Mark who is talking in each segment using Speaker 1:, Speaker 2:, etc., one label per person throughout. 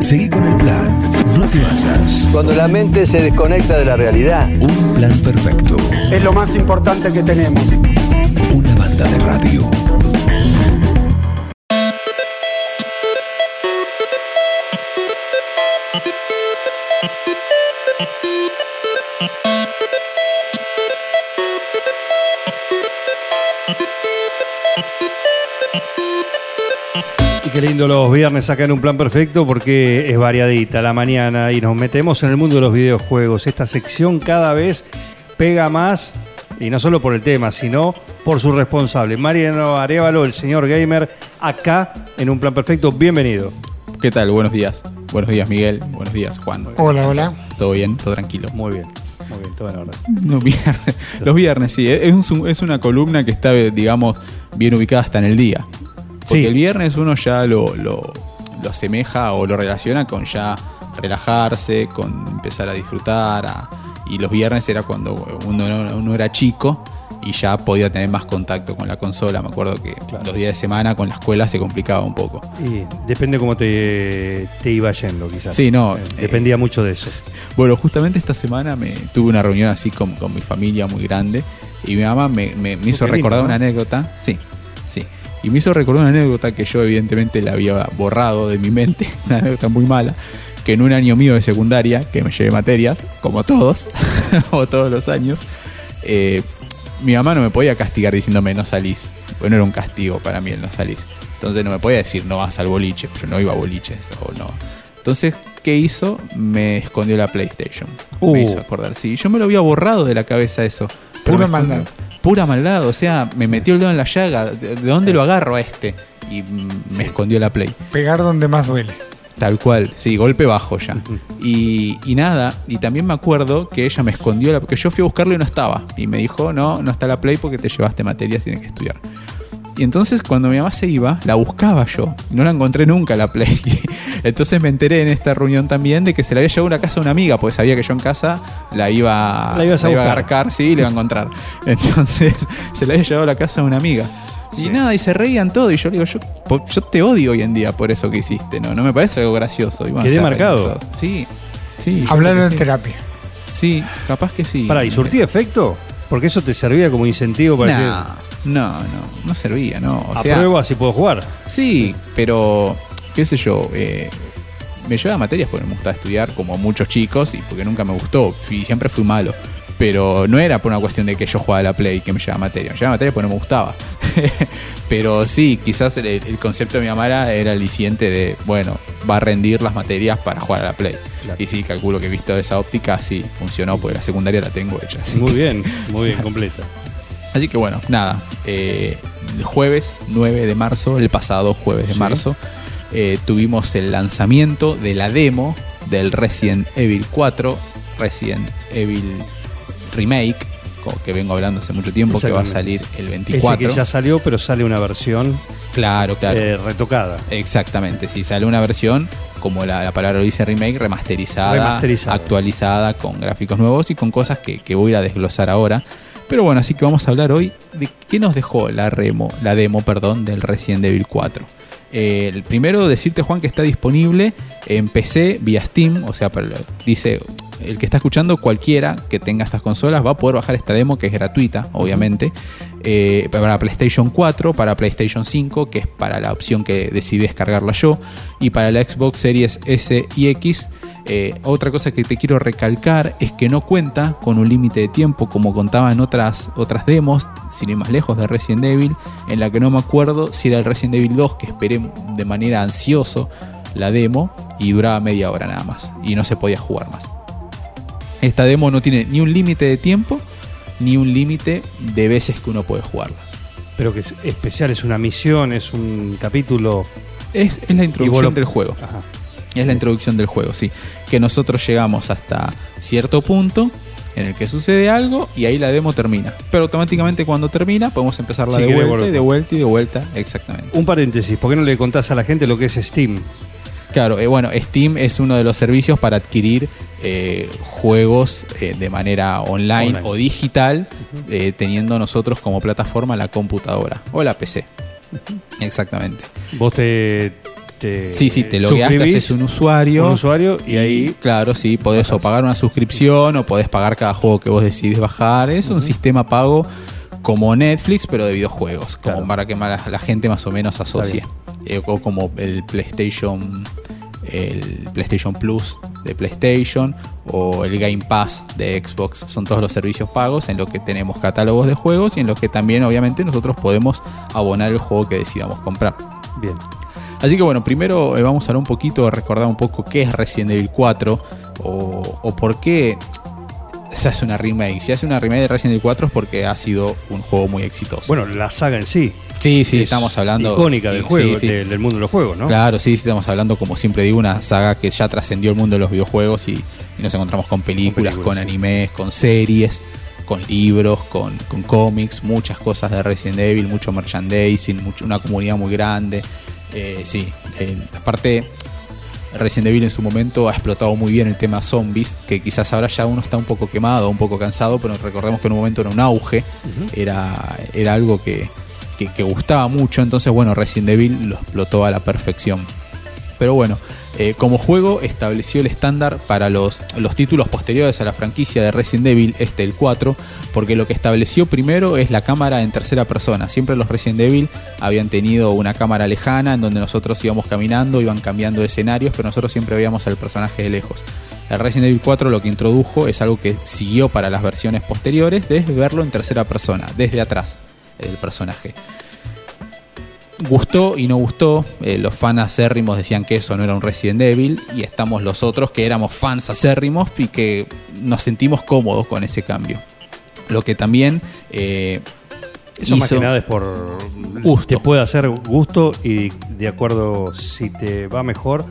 Speaker 1: Seguí con el plan. No te basas.
Speaker 2: Cuando la mente se desconecta de la realidad.
Speaker 1: Un plan perfecto.
Speaker 3: Es lo más importante que tenemos.
Speaker 1: Una banda de radio.
Speaker 4: Qué lindo los viernes acá en Un Plan Perfecto porque es variadita la mañana y nos metemos en el mundo de los videojuegos. Esta sección cada vez pega más y no solo por el tema, sino por su responsable. Mariano Arevalo, el señor gamer, acá en Un Plan Perfecto. Bienvenido.
Speaker 5: ¿Qué tal? Buenos días. Buenos días, Miguel. Buenos días, Juan.
Speaker 3: Hola, hola.
Speaker 5: ¿Todo bien? ¿Todo tranquilo?
Speaker 4: Muy bien, muy bien, todo en orden.
Speaker 5: Los viernes, los viernes, sí. Es, un- es una columna que está, digamos, bien ubicada hasta en el día. Porque
Speaker 4: Sí.
Speaker 5: el viernes uno ya lo, lo, lo asemeja o lo relaciona con ya relajarse, con empezar a disfrutar. a- y los viernes era cuando uno, uno era chico y ya podía tener más contacto con la consola. Me acuerdo que
Speaker 4: Claro.
Speaker 5: los días de semana con la escuela se complicaba un poco.
Speaker 4: Y depende cómo te, te iba yendo, quizás.
Speaker 5: Sí, no,
Speaker 4: Eh,
Speaker 5: eh,
Speaker 4: Dependía mucho de eso.
Speaker 5: Bueno, justamente esta semana me tuve una reunión así con, con mi familia muy grande y mi mamá me, me- me hizo
Speaker 4: lindo,
Speaker 5: recordar
Speaker 4: ¿no?
Speaker 5: una anécdota. Sí. Y me hizo recordar una anécdota que yo evidentemente la había borrado de mi mente, una anécdota muy mala, que en un año mío de secundaria, que me llevé materias, como todos, como todos los años, eh, mi mamá no me podía castigar diciéndome no salís. Bueno, era un castigo para mí el no salís. Entonces no me podía decir no vas al boliche. Yo no iba a boliches o no. Entonces, ¿qué hizo? Me escondió la PlayStation.
Speaker 4: Uh.
Speaker 5: Me hizo acordar. Sí, yo me lo había borrado de la cabeza eso. Escondió.
Speaker 3: maldad.
Speaker 5: Pura maldad. O sea, me metió el dedo en la llaga. ¿De, de dónde lo agarro a este? Y me escondió la Play.
Speaker 3: Pegar donde más duele.
Speaker 5: Tal cual, sí, golpe bajo ya. Y, y nada, y también me acuerdo que ella me escondió, la, porque yo fui a buscarlo y no estaba. Y me dijo, no, no está la Play porque te llevaste materias, tienes que estudiar. Y entonces cuando mi mamá se iba, la buscaba yo. No la encontré nunca la Play. Entonces me enteré en esta reunión también de que se la había llevado a una casa a una amiga, porque sabía que yo en casa la iba,
Speaker 4: La ibas a
Speaker 5: iba a
Speaker 4: buscar.
Speaker 5: agarcar, sí, y la iba a encontrar. Entonces se la había llevado a la casa de una amiga. Y
Speaker 4: Sí.
Speaker 5: nada, y se reían todo. Y yo le digo, yo, yo te odio hoy en día por eso que hiciste, ¿no? No me parece algo gracioso. Y bueno,
Speaker 4: Quedé marcado.
Speaker 5: Sí, sí. creo
Speaker 3: en
Speaker 5: sí.
Speaker 3: terapia.
Speaker 5: Sí, capaz que sí.
Speaker 4: Pará, ¿y surtía efecto? Porque eso te servía como incentivo para decir,
Speaker 5: No, no, no, servía, ¿no? O sea,
Speaker 4: apruebo así puedo jugar.
Speaker 5: Sí, pero qué sé yo, eh, me llevaba materias porque me gustaba estudiar como muchos chicos y porque nunca me gustó y siempre fui malo. Pero no era por una cuestión de que yo jugaba a la Play que me llevaba materia. Me llevaba materia porque no me gustaba. pero sí, quizás el, el concepto de mi mamá era, el aliciente de, bueno, va a rendir las materias para jugar a la Play.
Speaker 4: Claro.
Speaker 5: Y sí, calculo que visto esa óptica, sí, funcionó porque la secundaria la tengo hecha.
Speaker 4: Muy bien, muy bien, completa.
Speaker 5: Así que bueno, nada. eh, el jueves 9 de marzo, el pasado jueves de
Speaker 4: Sí.
Speaker 5: marzo, eh, tuvimos el lanzamiento de la demo del Resident Evil 4, Resident Evil Remake, que vengo hablando hace mucho tiempo, que va a salir el
Speaker 4: Ese
Speaker 5: 24.
Speaker 4: que ya salió, pero sale una versión
Speaker 5: Claro, claro.
Speaker 4: eh, retocada.
Speaker 5: Exactamente, si sale una versión, como la, la palabra lo dice remake, remasterizada,
Speaker 4: Remasterizada.
Speaker 5: actualizada, con gráficos nuevos y con cosas que, que voy a ir a desglosar ahora. Pero bueno, así que vamos a hablar hoy de qué nos dejó la, remo, la demo perdón, del Resident Evil 4. Eh, el primero, decirte, Juan, que está disponible en PC vía Steam. O sea, para- dice el que está escuchando, cualquiera que tenga estas consolas va a poder bajar esta demo, que es gratuita, obviamente. Eh, para PlayStation 4, para PlayStation 5, que es para la opción que decidí descargarla yo. Y para la Xbox Series S y X. Eh, otra cosa que te quiero recalcar es que no cuenta con un límite de tiempo como contaban otras, otras demos, sin ir más lejos de Resident Evil, en la que no me acuerdo si era el Resident Evil 2 que esperé de manera ansioso la demo y duraba media hora nada más y no se podía jugar más. Esta demo no tiene ni un límite de tiempo ni un límite de veces que uno puede jugarla.
Speaker 4: Pero que es especial, es una misión, es un capítulo.
Speaker 5: Es, es la introducción
Speaker 4: lo-
Speaker 5: del juego.
Speaker 4: Ajá.
Speaker 5: Es la introducción del juego, sí. Que nosotros llegamos hasta cierto punto en el que sucede algo y ahí la demo termina. Pero automáticamente cuando termina podemos empezarla
Speaker 4: Si
Speaker 5: de vuelta y de vuelta y de vuelta. Exactamente.
Speaker 4: Un paréntesis, ¿por qué no le contás a la gente lo que es Steam?
Speaker 5: Claro, eh, bueno, Steam es uno de los servicios para adquirir eh, juegos eh, de manera online,
Speaker 4: Online.
Speaker 5: o digital, eh, teniendo nosotros como plataforma la computadora o la PC. Exactamente.
Speaker 4: Vos te,
Speaker 5: Sí, sí, te logueaste, haces un usuario.
Speaker 4: un usuario y ahí
Speaker 5: Claro, sí, podés o pagar una suscripción o podés pagar cada juego que vos decidís bajar. Es un sistema pago como Netflix, pero de videojuegos, como
Speaker 4: Claro.
Speaker 5: para que la, la gente más o menos asocie. Eh, o como el PlayStation, el PlayStation Plus de PlayStation o el Game Pass de Xbox. Son todos los servicios pagos en los que tenemos catálogos de juegos y en los que también obviamente nosotros podemos abonar el juego que decidamos comprar.
Speaker 4: bien.
Speaker 5: Así que bueno, primero eh, vamos a hablar un poquito, recordar un poco qué es Resident Evil 4 o, o por qué se hace una remake. Si hace una remake de Resident Evil 4 es porque ha sido un juego muy exitoso.
Speaker 4: Bueno, la saga en sí.
Speaker 5: sí, sí,
Speaker 4: es
Speaker 5: estamos hablando.
Speaker 4: Icónica del juego,
Speaker 5: sí.
Speaker 4: del, del mundo de los juegos, ¿no?
Speaker 5: Claro, sí, sí, estamos hablando, como siempre digo, una saga que ya trascendió el mundo de los videojuegos y, y nos encontramos con películas, con,
Speaker 4: películas,
Speaker 5: animes, con series, con libros, con, con cómics, muchas cosas de Resident Evil, mucho merchandising, mucho, una comunidad muy grande. Eh, sí, eh, aparte, Resident Evil en su momento ha explotado muy bien el tema zombies, que quizás ahora ya uno está un poco quemado, un poco cansado, pero recordemos que en un momento era un auge, era, era algo que, que, que gustaba mucho, entonces bueno, Resident Evil lo explotó a la perfección. Pero bueno, eh, como juego estableció el estándar para los, los títulos posteriores a la franquicia de Resident Evil, este el 4, porque lo que estableció primero es la cámara en tercera persona. Siempre los Resident Evil habían tenido una cámara lejana en donde nosotros íbamos caminando, iban cambiando escenarios, pero nosotros siempre veíamos al personaje de lejos. El Resident Evil 4 lo que introdujo es algo que siguió para las versiones posteriores, de verlo en tercera persona, desde atrás del personaje gustó y no gustó. Eh, los fans acérrimos decían que eso no era un Resident Evil. Y estamos los otros que éramos fans acérrimos y que nos sentimos cómodos con ese cambio. Lo que también eh,
Speaker 4: Eso más que nada es por
Speaker 5: Gusto.
Speaker 4: te puede hacer gusto y de acuerdo si te va mejor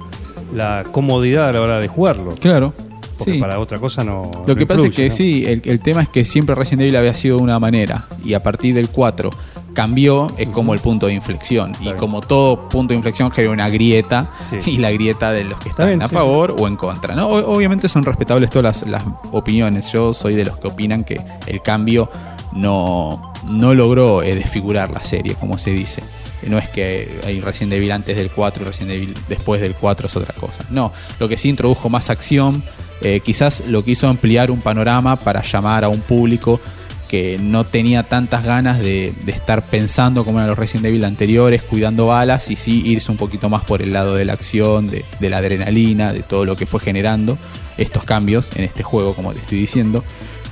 Speaker 4: la comodidad a la hora de jugarlo.
Speaker 5: Claro.
Speaker 4: Porque
Speaker 5: sí.
Speaker 4: para otra cosa no.
Speaker 5: Lo
Speaker 4: no
Speaker 5: que pasa es que
Speaker 4: ¿no?
Speaker 5: sí, el, el tema es que siempre Resident Evil había sido de una manera y a partir del 4 cambió, es como el punto de inflexión. Y como todo punto de inflexión genera una grieta
Speaker 4: Sí.
Speaker 5: y la grieta de los que
Speaker 4: Está
Speaker 5: están a
Speaker 4: sí,
Speaker 5: favor o en contra. ¿no? Obviamente son respetables todas las, las opiniones. Yo soy de los que opinan que el cambio no, no logró eh, desfigurar la serie, como se dice. No es que hay Resident Evil antes del 4 y Resident Evil después del 4 es otra cosa. No, lo que sí introdujo más acción, eh, quizás lo que hizo ampliar un panorama para llamar a un público que no tenía tantas ganas de, estar pensando como eran los Resident Evil anteriores, cuidando balas, y sí irse un poquito más por el lado de la acción, de, la adrenalina, de todo lo que fue generando estos cambios en este juego, como te estoy diciendo.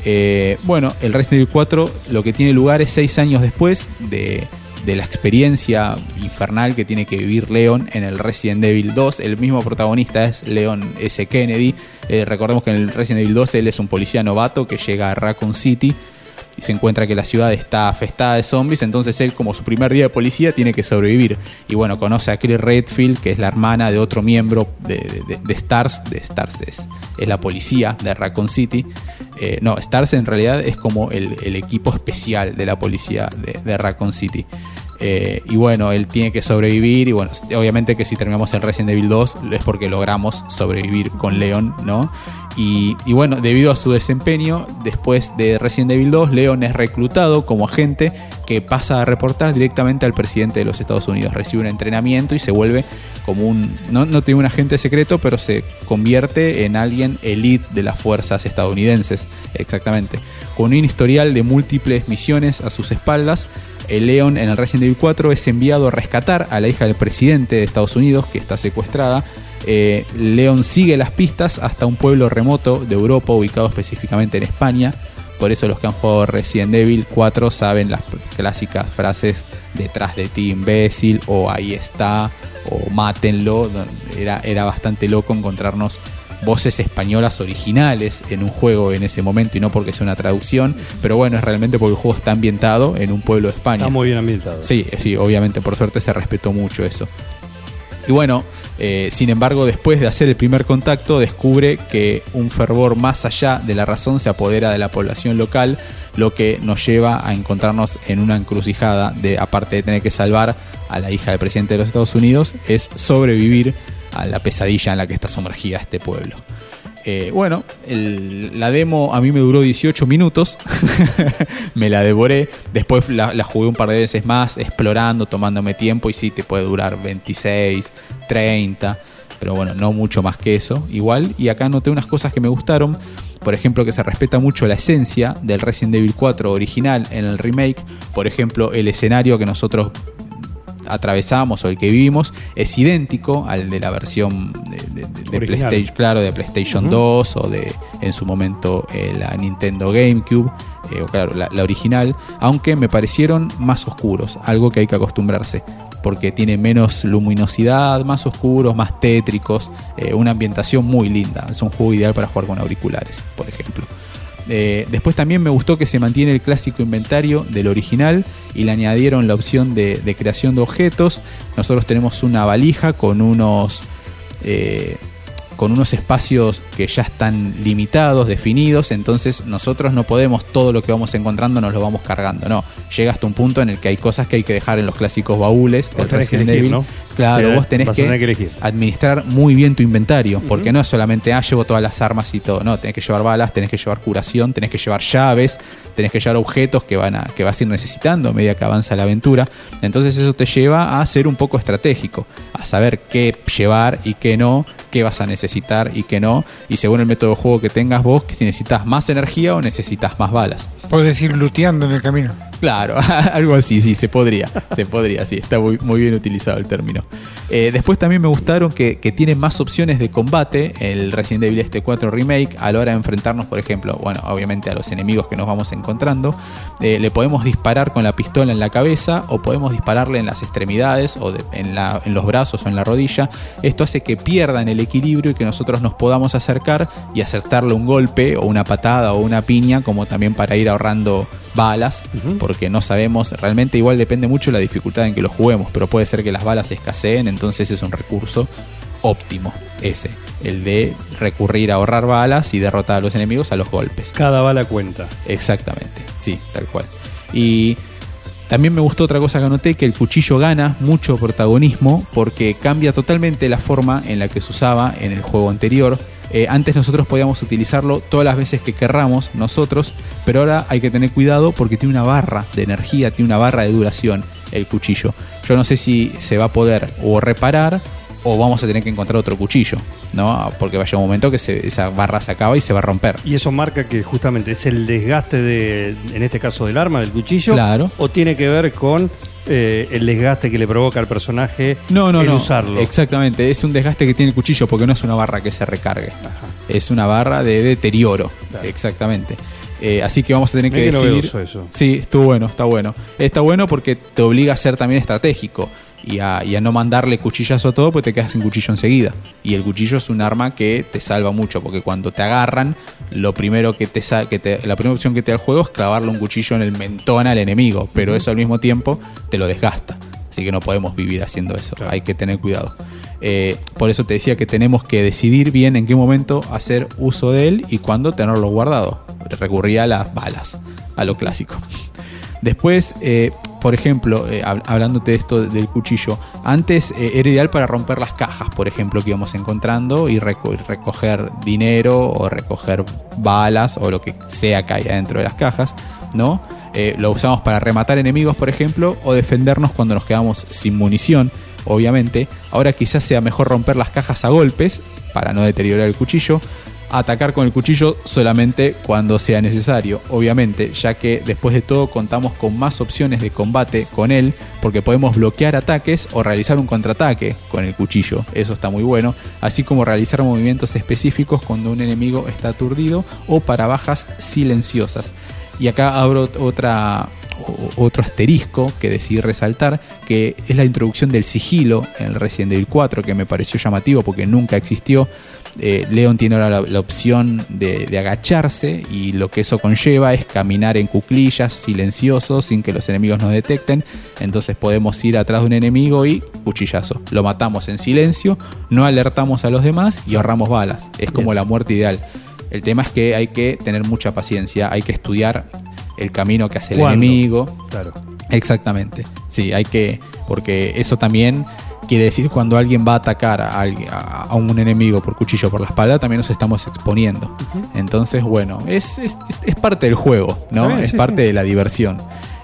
Speaker 5: Eh, bueno, el Resident Evil 4 lo que tiene lugar es seis años después de, de la experiencia infernal que tiene que vivir Leon en el Resident Evil 2. El mismo protagonista es Leon S. Kennedy. Eh, recordemos que en el Resident Evil 2 él es un policía novato que llega a Raccoon City y se encuentra que la ciudad está afestada de zombies, entonces él como su primer día de policía tiene que sobrevivir. Y bueno, conoce a Chris Redfield, que es la hermana de otro miembro de, de- Stars, de Stars es, la policía de Raccoon City. Eh, no, Stars en realidad es como el, equipo especial de la policía de, Raccoon City. Eh, y bueno, él tiene que sobrevivir. Y bueno, obviamente que si terminamos el Resident Evil 2 es porque logramos sobrevivir con Leon, ¿no? Y, bueno, debido a su desempeño, después de Resident Evil 2, Leon es reclutado como agente que pasa a reportar directamente al presidente de los Estados Unidos. Recibe un entrenamiento y se vuelve como un. No, no tiene un agente secreto, pero se convierte en alguien elite de las fuerzas estadounidenses. Exactamente. Con un historial de múltiples misiones a sus espaldas. El Leon en el Resident Evil 4 es enviado a rescatar a la hija del presidente de Estados Unidos, que está secuestrada. Eh, Leon sigue las pistas hasta un pueblo remoto de Europa, ubicado específicamente en España. Por eso los que han jugado Resident Evil 4 saben las clásicas frases detrás de ti imbécil o ahí está o mátenlo. Era, era bastante loco encontrarnos voces españolas originales en un juego en ese momento y no porque sea una traducción, pero bueno, es realmente porque el juego está ambientado en un pueblo de España.
Speaker 4: Está muy bien ambientado.
Speaker 5: Sí, sí, obviamente, por suerte se respetó mucho eso. Y bueno, eh, sin embargo, después de hacer el primer contacto, descubre que un fervor más allá de la razón se apodera de la población local, lo que nos lleva a encontrarnos en una encrucijada de, aparte de tener que salvar a la hija del presidente de los Estados Unidos, es sobrevivir a la pesadilla en la que está sumergida este pueblo. Eh, bueno, la demo a mí me duró 18 minutos, me la devoré, después la, la jugué un par de veces más, explorando, tomándome tiempo y sí, te puede durar 26, 30, pero bueno, no mucho más que eso, igual. Y acá noté unas cosas que me gustaron, por ejemplo, que se respeta mucho la esencia del Resident Evil 4 original en el remake, por ejemplo, el escenario que nosotros atravesamos o el que vivimos es idéntico al de la versión de. PlayStation, claro, de PlayStation
Speaker 4: Ujú.
Speaker 5: 2 o de en su momento eh, la Nintendo GameCube, eh, o claro, la, la original, aunque me parecieron más oscuros, algo que hay que acostumbrarse. Porque tiene menos luminosidad, más oscuros, más tétricos, eh, una ambientación muy linda. Es un juego ideal para jugar con auriculares, por ejemplo. Eh, después también me gustó que se mantiene el clásico inventario del original y le añadieron la opción de, de creación de objetos. Nosotros tenemos una valija con unos, eh, con unos espacios que ya están limitados, definidos, entonces nosotros no podemos todo lo que vamos encontrando nos lo vamos cargando, no. Llega hasta un punto en el que hay cosas que hay que dejar en los clásicos baúles del
Speaker 4: que
Speaker 5: Resident
Speaker 4: elegir,
Speaker 5: Evil.
Speaker 4: ¿no?
Speaker 5: Claro, vos tenés que,
Speaker 4: tener que elegir.
Speaker 5: administrar muy bien tu inventario, porque no es solamente, ah, llevo todas las armas y todo, no, tenés que llevar balas, tenés que llevar curación, tenés que llevar llaves, tenés que llevar objetos que, van a, que vas a ir necesitando a medida que avanza la aventura. Entonces eso te lleva a ser un poco estratégico, a saber qué llevar y qué no, qué vas a necesitar y qué no, y según el método de juego que tengas vos, si necesitas más energía o necesitas más balas.
Speaker 3: Puedes ir luteando en el camino.
Speaker 5: Claro, algo así, sí, se podría, se podría, sí, está muy, bien utilizado el término. Eh, después también me gustaron que, tiene más opciones de combate el Resident Evil este 4 Remake a la hora de enfrentarnos, por ejemplo, bueno, obviamente a los enemigos que nos vamos encontrando. Eh, le podemos disparar con la pistola en la cabeza o podemos dispararle en las extremidades o en, la- en los brazos o en la rodilla. Esto hace que pierdan el equilibrio y que nosotros nos podamos acercar y acertarle un golpe o una patada o una piña, como también para ir ahorrando balas, porque no sabemos, realmente igual depende mucho de la dificultad en que lo juguemos, pero puede ser que las balas escaseen, entonces es un recurso óptimo ese, el de recurrir a ahorrar balas y derrotar a los enemigos a los golpes.
Speaker 4: Cada bala cuenta.
Speaker 5: Exactamente, sí, tal cual. Y también me gustó otra cosa que anoté, que el cuchillo gana mucho protagonismo porque cambia totalmente la forma en la que se usaba en el juego anterior. Eh, antes nosotros podíamos utilizarlo todas las veces que querramos nosotros, pero ahora hay que tener cuidado porque tiene una barra de energía, tiene una barra de duración el cuchillo. Yo no sé si se va a poder o reparar o vamos a tener que encontrar otro cuchillo, ¿no? Porque va a llegar un momento que se- esa barra se acaba y se va a romper.
Speaker 4: Y eso marca que justamente es el desgaste de, en este caso del arma, del cuchillo.
Speaker 5: Claro.
Speaker 4: O tiene que ver con eh, el desgaste que le provoca al personaje
Speaker 5: No, no,
Speaker 4: el
Speaker 5: no.
Speaker 4: usarlo.
Speaker 5: Exactamente, es un desgaste que tiene el cuchillo porque no es una barra que se recargue. Es una barra de deterioro.
Speaker 4: Claro.
Speaker 5: Exactamente. Eh, así que vamos a tener que
Speaker 4: qué
Speaker 5: decidir.
Speaker 4: eso.
Speaker 5: Sí, estuvo bueno, está bueno. Está bueno porque te obliga a ser también estratégico y a, y a no mandarle cuchillazo a todo porque te quedas sin cuchillo enseguida. Y el cuchillo es un arma que te salva mucho porque cuando te agarran, lo primero que te, sa- que te la primera opción que te da el juego es clavarle un cuchillo en el mentón al enemigo, pero eso al mismo tiempo te lo desgasta. Así que no podemos vivir haciendo eso.
Speaker 4: Claro.
Speaker 5: Hay que tener cuidado. Eh, por eso te decía que tenemos que decidir bien en qué momento hacer uso de él y cuándo tenerlo guardado. Recurría a las balas, a lo clásico. Después, eh, por ejemplo, eh, hab- hablándote de esto del cuchillo, antes eh, era ideal para romper las cajas, por ejemplo, que íbamos encontrando y reco- recoger dinero o recoger balas o lo que sea que haya dentro de las cajas, ¿no? Eh, lo usamos para rematar enemigos, por ejemplo, o defendernos cuando nos quedamos sin munición, obviamente. Ahora quizás sea mejor romper las cajas a golpes para no deteriorar el cuchillo atacar con el cuchillo solamente cuando sea necesario, obviamente, ya que después de todo contamos con más opciones de combate con él, porque podemos bloquear ataques o realizar un contraataque con el cuchillo, eso está muy bueno, así como realizar movimientos específicos cuando un enemigo está aturdido o para bajas silenciosas. Y acá abro otra, otro asterisco que decidí resaltar, que es la introducción del sigilo en el Resident Evil 4, que me pareció llamativo porque nunca existió. Eh, Leon tiene ahora la, la opción de, de agacharse y lo que eso conlleva es caminar en cuclillas, silencioso, sin que los enemigos nos detecten. Entonces podemos ir atrás de un enemigo y cuchillazo. Lo matamos en silencio, no alertamos a los demás y ahorramos balas. Es como la muerte ideal. El tema es que hay que tener mucha paciencia, hay que estudiar el camino que hace el
Speaker 4: ¿Cuándo?
Speaker 5: enemigo.
Speaker 4: Claro.
Speaker 5: Exactamente. Sí, hay que. Porque eso también quiere decir cuando alguien va a atacar a, alguien- a- un enemigo por cuchillo por la espalda, también nos estamos exponiendo. Entonces, bueno, es, es- es parte del juego, ¿no? Es
Speaker 4: sí,
Speaker 5: parte
Speaker 4: sí.
Speaker 5: de la diversión.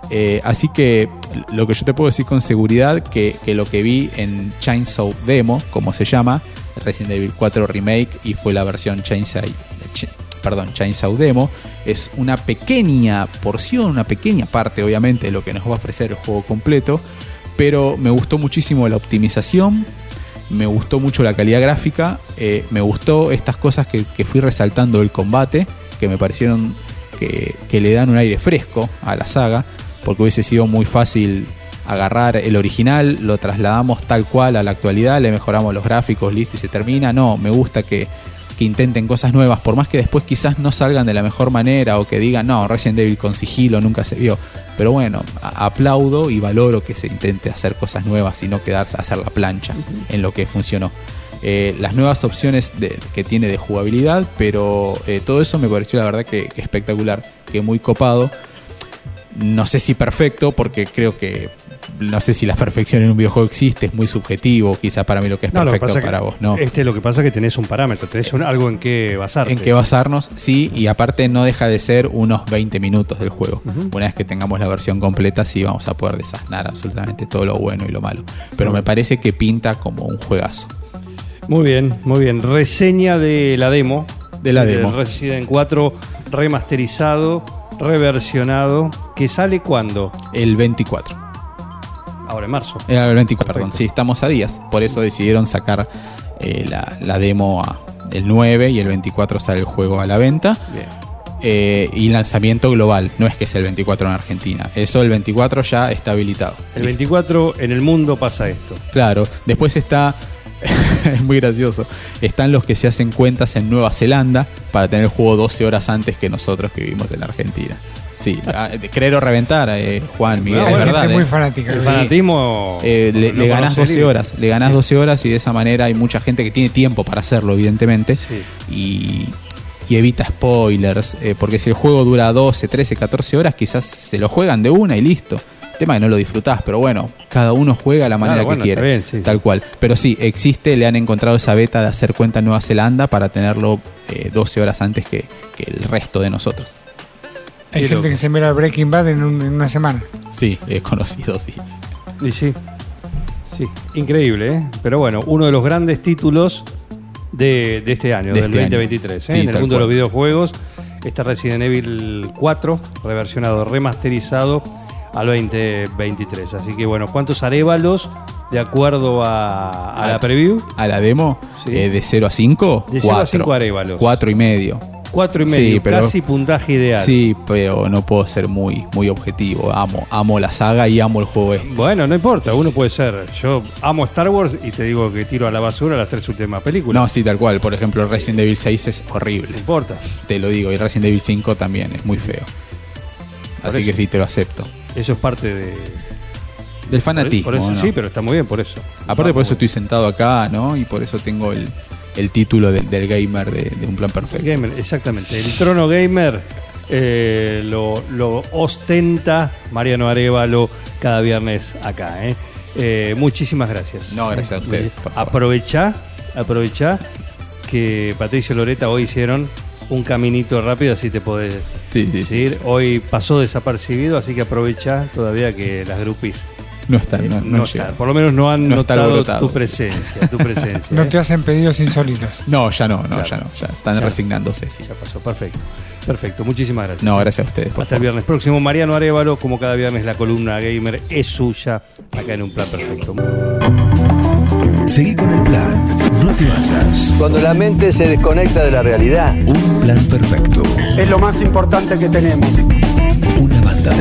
Speaker 5: Eh, así que lo que yo te puedo decir con seguridad que, que lo que vi en Chainsaw Demo, como se llama, Resident Evil 4 Remake y fue la versión Chainsaw, Ch- perdón, Chainsaw Demo, es una pequeña porción, una pequeña parte obviamente de lo que nos va a ofrecer el juego completo, pero me gustó muchísimo la optimización, me gustó mucho la calidad gráfica, eh, me gustó estas cosas que, que fui resaltando del combate, que me parecieron que, que le dan un aire fresco a la saga, porque hubiese sido muy fácil agarrar el original, lo trasladamos tal cual a la actualidad, le mejoramos los gráficos, listo y se termina. No, me gusta que, que intenten cosas nuevas, por más que después quizás no salgan de la mejor manera o que digan, no, Resident Evil con sigilo nunca se vio. Pero bueno, aplaudo y valoro que se intente hacer cosas nuevas y no quedarse a hacer la plancha en lo que funcionó. Eh, las nuevas opciones de- que tiene de jugabilidad, pero eh, todo eso me pareció la verdad que, que espectacular, que muy copado. No sé si perfecto, porque creo que no sé si la perfección en un videojuego existe, es muy subjetivo, quizá para mí lo que es
Speaker 4: No, lo que
Speaker 5: perfecto
Speaker 4: pasa
Speaker 5: para
Speaker 4: que
Speaker 5: vos, ¿no?
Speaker 4: Este lo que pasa es que tenés un parámetro, tenés un- algo en qué basarte.
Speaker 5: en qué basarnos, sí, y aparte no deja de ser unos 20 minutos del juego. Una vez que tengamos la versión completa, sí vamos a poder desasnar absolutamente todo lo bueno y lo malo. Pero me parece que pinta como un juegazo.
Speaker 4: Muy bien, muy bien. Reseña de la demo.
Speaker 5: De la demo.
Speaker 4: Resident 4 remasterizado, reversionado. ¿Que sale cuándo?
Speaker 5: El 24.
Speaker 4: Ahora en marzo.
Speaker 5: Era el 24, perdón. Sí, estamos a días. Por eso decidieron sacar eh, la, la demo a- el 9 y el 24 sale el juego a la venta.
Speaker 4: Bien.
Speaker 5: Eh, y lanzamiento global. No es que es el 24 en Argentina. Eso el 24 ya está habilitado.
Speaker 4: El
Speaker 5: Listo.
Speaker 4: 24 en el mundo pasa esto.
Speaker 5: Claro, después está, es muy gracioso, están los que se hacen cuentas en Nueva Zelanda para tener el juego 12 horas antes que nosotros que vivimos en Argentina. Sí, ah, creer o reventar, eh, Juan, Miguel,
Speaker 4: No,
Speaker 5: es
Speaker 4: bueno,
Speaker 5: verdad.
Speaker 3: gente
Speaker 5: eh.
Speaker 3: muy fanática.
Speaker 4: El
Speaker 5: Sí.
Speaker 4: fanatismo.
Speaker 5: Eh, le,
Speaker 4: no
Speaker 5: le ganás
Speaker 4: conoce
Speaker 5: 12
Speaker 4: límites.
Speaker 5: horas, le ganás 12 horas y de esa manera hay mucha gente que tiene tiempo para hacerlo, evidentemente,
Speaker 4: Sí.
Speaker 5: y, y evita spoilers, eh, porque si el juego dura 12, 13, 14 horas, quizás se lo juegan de una y listo. El tema es que no lo disfrutás, pero bueno, cada uno juega a la manera
Speaker 4: Claro, bueno,
Speaker 5: que quiere,
Speaker 4: bien, sí.
Speaker 5: tal cual. Pero sí, existe, le han encontrado esa beta de hacer cuenta en Nueva Zelanda para tenerlo eh, 12 horas antes que, que el resto de nosotros.
Speaker 3: Hay
Speaker 4: Qué
Speaker 3: gente
Speaker 4: loco.
Speaker 3: que se mira Breaking Bad en, un- en una semana.
Speaker 5: Sí, he conocido, sí.
Speaker 4: Y sí. Sí, increíble, ¿eh? Pero bueno, uno de los grandes títulos de, de este año,
Speaker 5: De
Speaker 4: del
Speaker 5: este año.
Speaker 4: 2023. ¿eh?
Speaker 5: Sí,
Speaker 4: en el
Speaker 5: tal
Speaker 4: mundo de los
Speaker 5: cual.
Speaker 4: videojuegos, está Resident Evil 4, reversionado, remasterizado al 2023. Así que bueno, ¿cuántos arévalos de acuerdo a, a la preview?
Speaker 5: A la demo,
Speaker 4: Sí.
Speaker 5: eh, de 0 a 5,
Speaker 4: De 0 a 5 arévalos.
Speaker 5: 4 y medio.
Speaker 4: Cuatro y
Speaker 5: Sí,
Speaker 4: medio,
Speaker 5: pero-
Speaker 4: casi puntaje ideal.
Speaker 5: Sí, pero no puedo ser muy, muy objetivo. Amo, amo la saga y amo el juego este.
Speaker 4: Bueno, no importa, uno puede ser. Yo amo Star Wars y te digo que tiro a la basura las tres últimas películas.
Speaker 5: No, sí, tal cual. Por ejemplo, Resident Evil 6 es horrible.
Speaker 4: No importa.
Speaker 5: Te lo digo. Y Resident Evil 5 también es muy feo.
Speaker 4: Por
Speaker 5: Así
Speaker 4: eso.
Speaker 5: que sí, te lo acepto.
Speaker 4: Eso es parte de.
Speaker 5: Del fanatismo.
Speaker 4: por eso,
Speaker 5: ¿no?
Speaker 4: Sí, pero está muy bien por eso.
Speaker 5: Aparte, por eso estoy sentado acá, ¿no? Y por eso tengo el, el título del, del gamer de, de un plan perfecto.
Speaker 4: Gamer, exactamente. El trono gamer eh, lo, lo ostenta Mariano Arevalo cada viernes acá. ¿eh? Eh, muchísimas gracias.
Speaker 5: No, gracias a ustedes, por favor.
Speaker 4: Aprovechá, aprovechá que Patricio y Loreta hoy hicieron un caminito rápido, así te podés
Speaker 5: Sí, sí, sí.
Speaker 4: decir. Hoy pasó desapercibido, así que aprovechá todavía que las groupies
Speaker 5: No está,
Speaker 4: eh,
Speaker 5: no,
Speaker 4: no
Speaker 5: no
Speaker 4: está.
Speaker 5: llega.
Speaker 4: por lo menos no han
Speaker 5: No
Speaker 4: notado tu presencia, tu presencia.
Speaker 3: No
Speaker 4: ¿eh?
Speaker 3: te hacen pedidos insólitos.
Speaker 5: No, ya no, no,
Speaker 4: Claro.
Speaker 5: ya no. Ya están
Speaker 4: Ya.
Speaker 5: resignándose, sí.
Speaker 4: Ya pasó, perfecto. Perfecto, muchísimas gracias.
Speaker 5: No, gracias a ustedes.
Speaker 4: Hasta el viernes próximo. Mariano Arevalo, como cada viernes, la columna gamer es suya, acá en un plan perfecto.
Speaker 1: Seguí con el plan. No te basas.
Speaker 2: Cuando la mente se desconecta de la realidad,
Speaker 1: Un plan perfecto.
Speaker 6: Es lo más importante que tenemos.
Speaker 1: Una banda